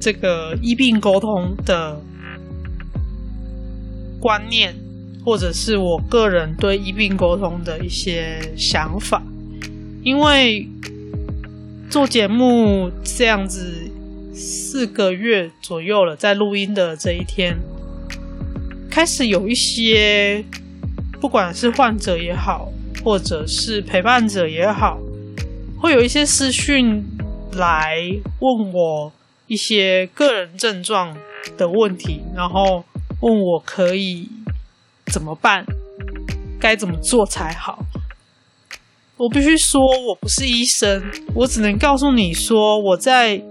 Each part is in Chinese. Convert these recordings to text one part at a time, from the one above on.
这个医病沟通的观念，或者是我个人对医病沟通的一些想法，因为做节目这样子四个月左右了，在录音的这一天，开始有一些，不管是患者也好，或者是陪伴者也好，会有一些私讯来问我。一些个人症状的问题，然后问我可以怎么办，该怎么做才好。我必须说，我不是医生，我只能告诉你说，我在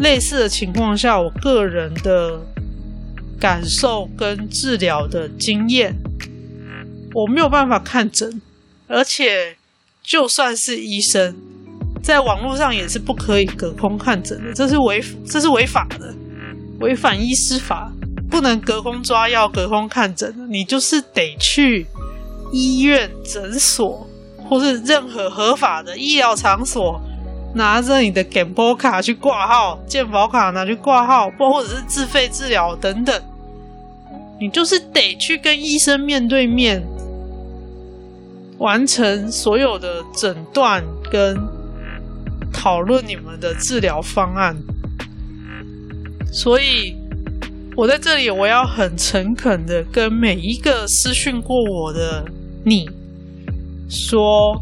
类似的情况下，我个人的感受跟治疗的经验，我没有办法看诊，而且就算是医生。在网络上也是不可以隔空看诊的，这是违这是违法的，违反医师法，不能隔空抓药、隔空看诊的。你就是得去医院、诊所或是任何合法的医疗场所，拿着你的健保卡去挂号，健保卡拿去挂号，或或者是自费治疗等等。你就是得去跟医生面对面，完成所有的诊断跟。讨论你们的治疗方案，所以我在这里，我要很诚恳的跟每一个私讯过我的你说，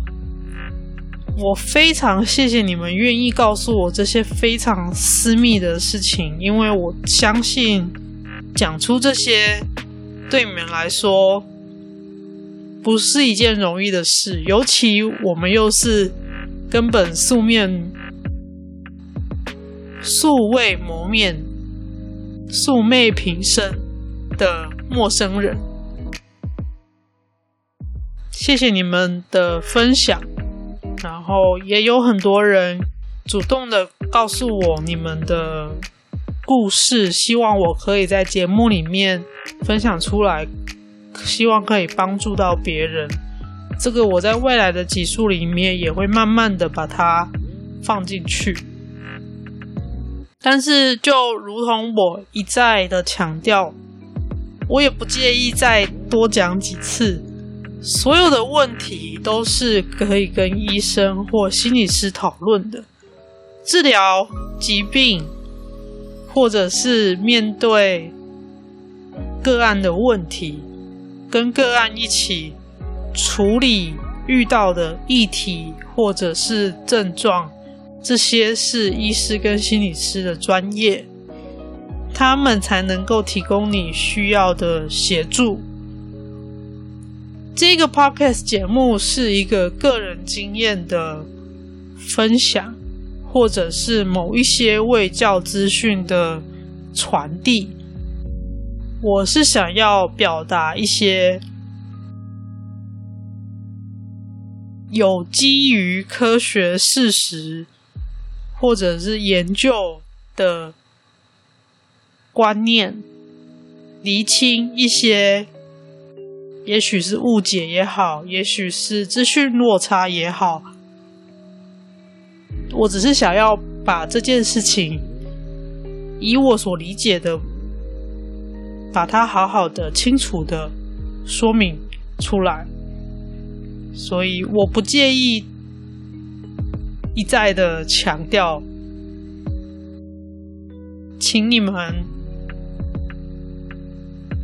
我非常谢谢你们愿意告诉我这些非常私密的事情，因为我相信讲出这些对你们来说不是一件容易的事，尤其我们又是。根本素面、素未谋面、素昧平生的陌生人，谢谢你们的分享。然后也有很多人主动的告诉我你们的故事，希望我可以在节目里面分享出来，希望可以帮助到别人。这个我在未来的集数里面也会慢慢的把它放进去，但是就如同我一再的强调，我也不介意再多讲几次，所有的问题都是可以跟医生或心理师讨论的，治疗疾病，或者是面对个案的问题，跟个案一起。处理遇到的议题或者是症状，这些是医师跟心理师的专业，他们才能够提供你需要的协助。这个 podcast 节目是一个个人经验的分享，或者是某一些卫教资讯的传递。我是想要表达一些。有基于科学事实或者是研究的观念，厘清一些，也许是误解也好，也许是资讯落差也好，我只是想要把这件事情以我所理解的，把它好好的、清楚的说明出来。所以我不介意一再的强调，请你们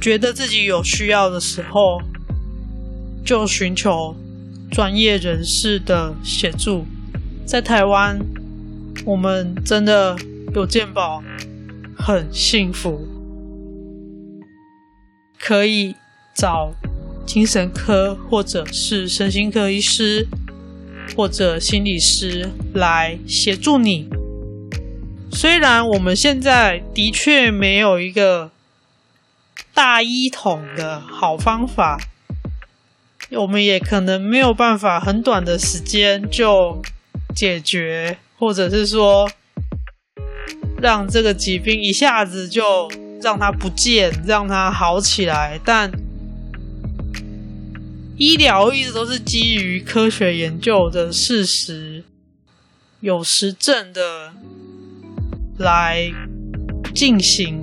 觉得自己有需要的时候，就寻求专业人士的协助。在台湾，我们真的有健保，很幸福，可以找。精神科，或者是身心科医师，或者心理师来协助你虽然我们现在的确没有一个大一统的好方法，我们也可能没有办法很短的时间就解决，或者是说让这个疾病一下子就让它不见，让它好起来。但医疗一直都是基于科学研究的事实，有实证的。来进行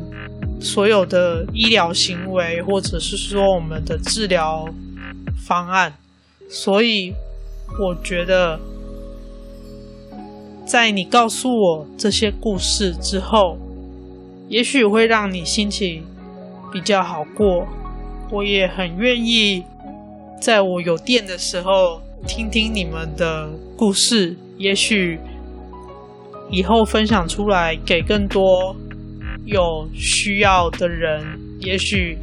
所有的医疗行为，或者是说我们的治疗方案。所以，我觉得，在你告诉我这些故事之后，也许会让你心情比较好过。我也很愿意在我有电的时候听听你们的故事。也许。以后分享出来给更多有需要的人，也许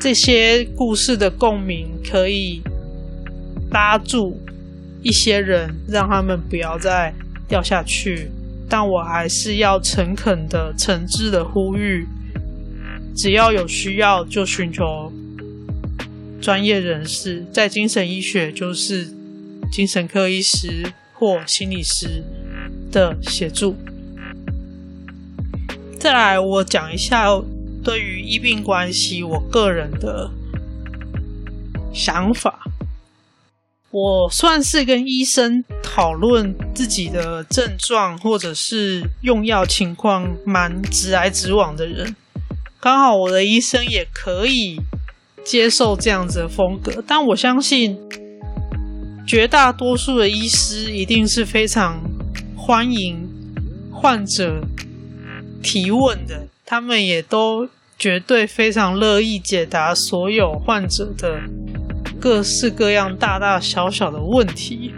这些故事的共鸣可以拉住一些人，让他们不要再掉下去。但我还是要诚恳的、诚挚的呼吁：只要有需要，就寻求专业人士，在精神医学就是精神科医师。或心理师的协助。再来，我讲一下对于医病关系我个人的想法。我算是跟医生讨论自己的症状或者是用药情况蛮直来直往的人。刚好我的医生也可以接受这样子的风格，但我相信。绝大多数的医师一定是非常欢迎患者提问的，他们也都绝对非常乐意解答所有患者的各式各样大大小小的问题。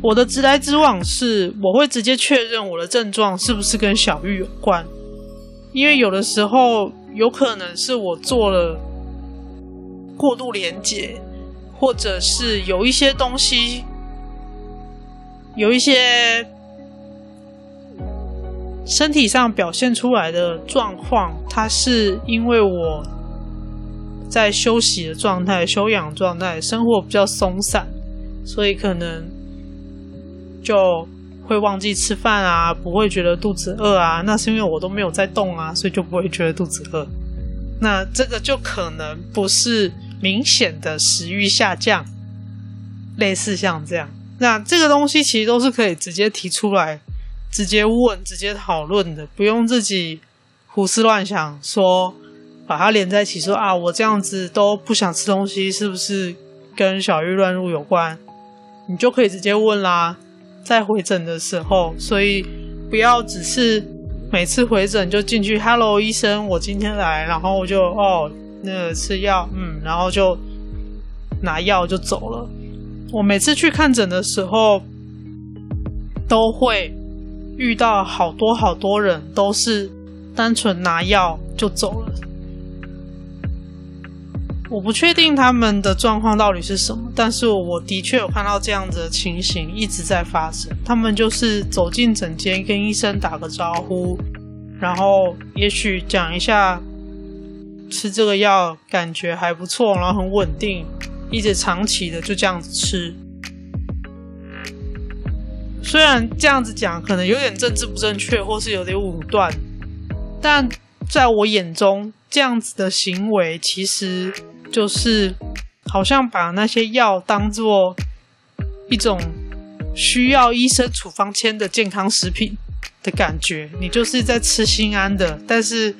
我的直来直往是，我会直接确认我的症状是不是跟小玉有关，因为有的时候有可能是我做了过度连接。或者是有一些东西，有一些身体上表现出来的状况，它是因为我在休息的状态、休养状态，生活比较松散，所以可能就会忘记吃饭啊，不会觉得肚子饿啊。那是因为我都没有在动啊，所以就不会觉得肚子饿。那这个就可能不是。明显的食欲下降，类似像这样，那这个东西其实都是可以直接提出来、直接问、直接讨论的，不用自己胡思乱想，说把它连在一起说，啊，我这样子都不想吃东西，是不是跟小郁乱入有关？你就可以直接问啦，在回诊的时候，所以不要只是每次回诊就进去，Hello，医生，我今天来，然后我就哦。那个吃药，嗯，然后就拿药就走了。我每次去看诊的时候，都会遇到好多好多人，都是单纯拿药就走了。我不确定他们的状况到底是什么，但是我的确有看到这样子的情形一直在发生。他们就是走进诊间，跟医生打个招呼，然后也许讲一下。吃这个药感觉还不错，然后很稳定，一直长期的就这样子吃。虽然这样子讲可能有点政治不正确，或是有点武断，但在我眼中，这样子的行为其实就是好像把那些药当做一种需要医生处方签的健康食品的感觉，你就是在吃心安的，但是。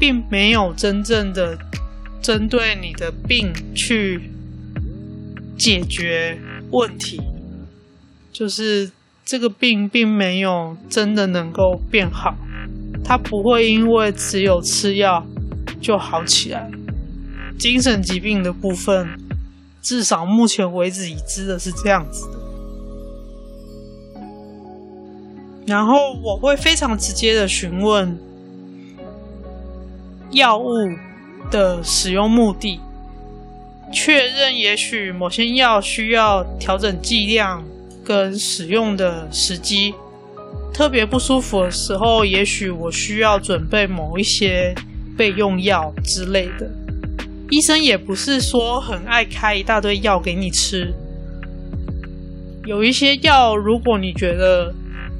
并没有真正的针对你的病去解决问题，就是这个病并没有真的能够变好，它不会因为只有吃药就好起来。精神疾病的部分，至少目前为止已知的是这样子的。然后我会非常直接的询问。药物的使用目的，确认也许某些药需要调整剂量，跟使用的时机。特别不舒服的时候，也许我需要准备某一些备用药之类的。医生也不是说很爱开一大堆药给你吃。有一些药，如果你觉得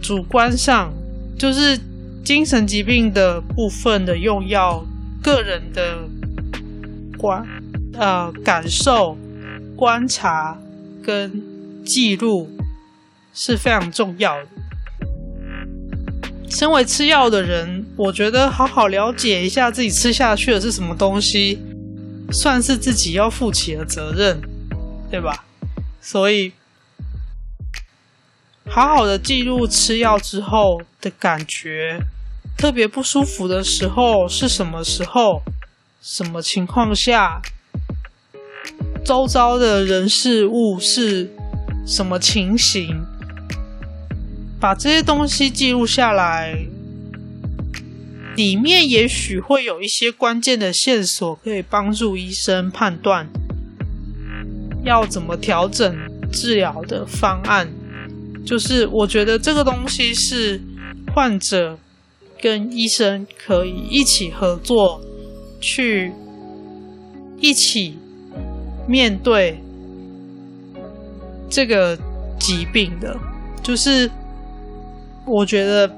主观上就是精神疾病的部分的用药，个人的观呃感受、观察跟记录是非常重要的。身为吃药的人，我觉得好好了解一下自己吃下去的是什么东西，算是自己要负起的责任，对吧？所以。好好的记录吃药之后的感觉，特别不舒服的时候是什么时候？什么情况下？周遭的人事物是什么情形？把这些东西记录下来，里面也许会有一些关键的线索，可以帮助医生判断要怎么调整治疗的方案。就是我觉得这个东西是患者跟医生可以一起合作，去一起面对这个疾病的。就是我觉得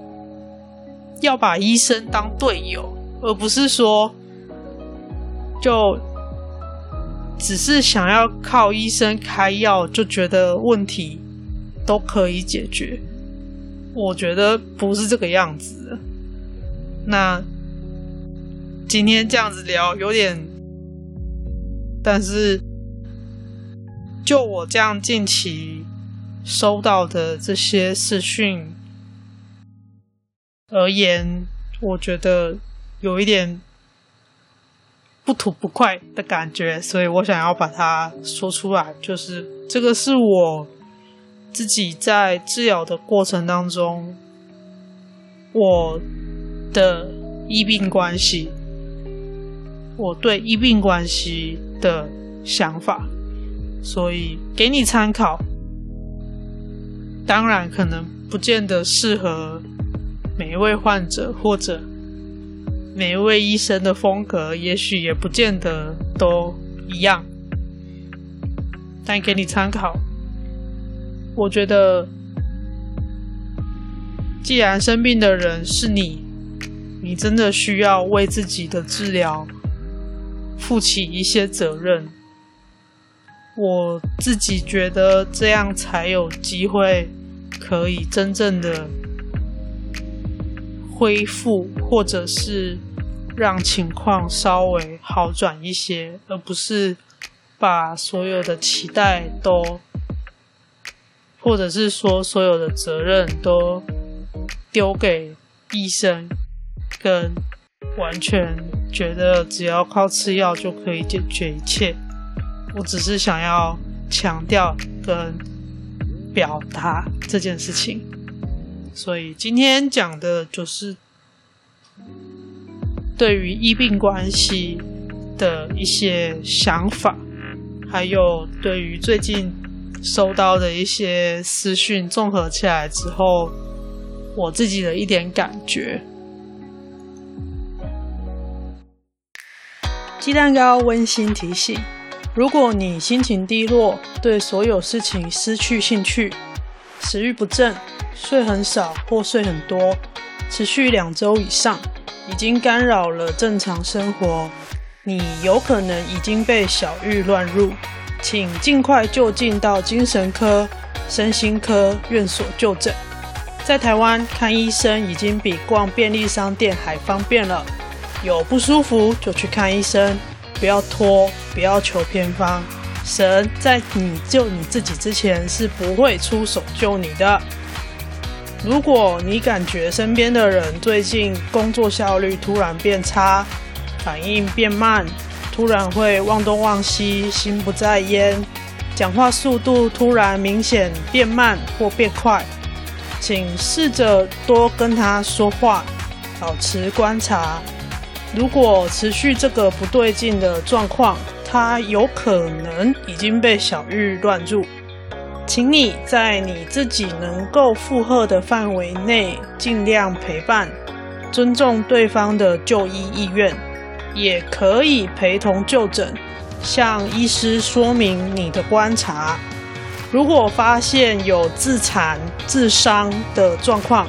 要把医生当队友，而不是说就只是想要靠医生开药就觉得问题都可以解决，我觉得不是这个样子。那今天这样子聊有点，但是就我这样近期收到的这些视讯而言，我觉得有一点不吐不快的感觉，所以我想要把它说出来，就是这个是我。自己在治疗的过程当中，我的医病关系，我对医病关系的想法，所以给你参考。当然，可能不见得适合每一位患者或者每一位医生的风格，也许也不见得都一样，但给你参考。我觉得，既然生病的人是你，你真的需要为自己的治疗负起一些责任。我自己觉得这样才有机会可以真正的恢复，或者是让情况稍微好转一些，而不是把所有的期待都。或者是说，所有的责任都丢给医生，跟完全觉得只要靠吃药就可以解决一切。我只是想要强调跟表达这件事情，所以今天讲的就是对于医病关系的一些想法，还有对于最近。收到的一些私讯，综合起来之后，我自己的一点感觉。鸡蛋糕温馨提醒：如果你心情低落，对所有事情失去兴趣，食欲不振，睡很少或睡很多，持续两周以上，已经干扰了正常生活，你有可能已经被小玉乱入。请尽快就近到精神科、身心科院所就诊。在台湾看医生已经比逛便利商店还方便了。有不舒服就去看医生，不要拖，不要求偏方。神在你救你自己之前是不会出手救你的。如果你感觉身边的人最近工作效率突然变差，反应变慢。突然会忘东忘西，心不在焉，讲话速度突然明显变慢或变快，请试着多跟他说话，保持观察。如果持续这个不对劲的状况，他有可能已经被小玉乱入。请你在你自己能够负荷的范围内尽量陪伴，尊重对方的就医意愿，也可以陪同就诊，向医师说明你的观察。如果发现有自残、自伤的状况，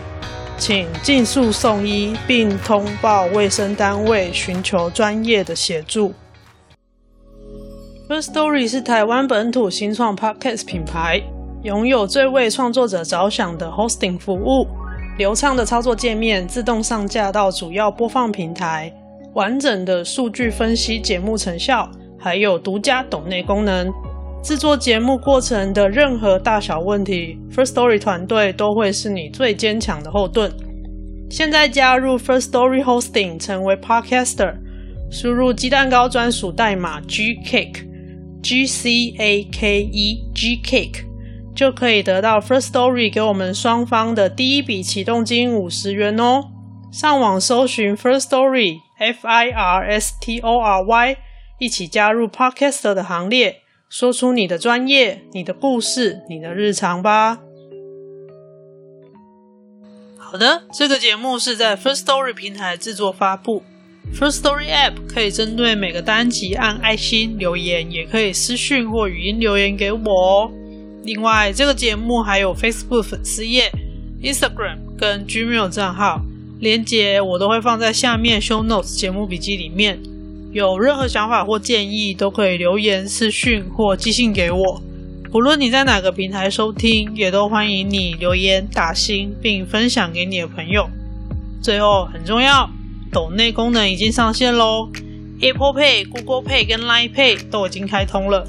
请尽速送医，并通报卫生单位，寻求专业的协助。First Story 是台湾本土新创 Podcast 品牌，拥有最为创作者着想的 Hosting 服务，流畅的操作界面，自动上架到主要播放平台，完整的数据分析节目成效，还有独家抖内功能。制作节目过程的任何大小问题，First Story 团队都会是你最坚强的后盾。现在加入 First Story Hosting，成为 Podcaster，输入鸡蛋糕专属代码 G Cake g c a k e g cake，就可以得到 First Story 给我们双方的第一笔启动金五十元哦。上网搜寻 First Story F I R S T O R Y，一起加入 Podcaster 的行列。说出你的专业、你的故事、你的日常吧。好的，这个节目是在 First Story 平台制作发布。First Story App 可以针对每个单集按爱心留言，也可以私讯或语音留言给我哦。另外，这个节目还有 Facebook 粉丝页、Instagram 跟 Gmail 账号，连接我都会放在下面 Show Notes 节目笔记里面。有任何想法或建议，都可以留言、私讯或寄信给我。不论你在哪个平台收听，也都欢迎你留言打星，并分享给你的朋友。最后很重要，抖内功能已经上线喽！Apple Pay、Google Pay 跟 Line Pay 都已经开通了，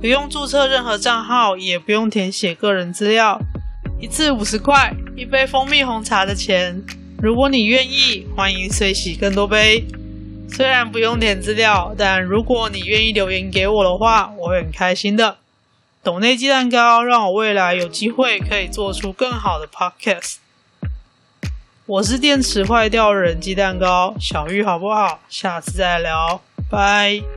不用注册任何账号，也不用填写个人资料，一次五十块，一杯蜂蜜红茶的钱。如果你愿意，欢迎随喜更多杯。虽然不用填资料，但如果你愿意留言给我的话，我会很开心的。抖内鸡蛋糕让我未来有机会可以做出更好的 podcast。我是电池坏掉人鸡蛋糕，小玉好不好？下次再聊，拜。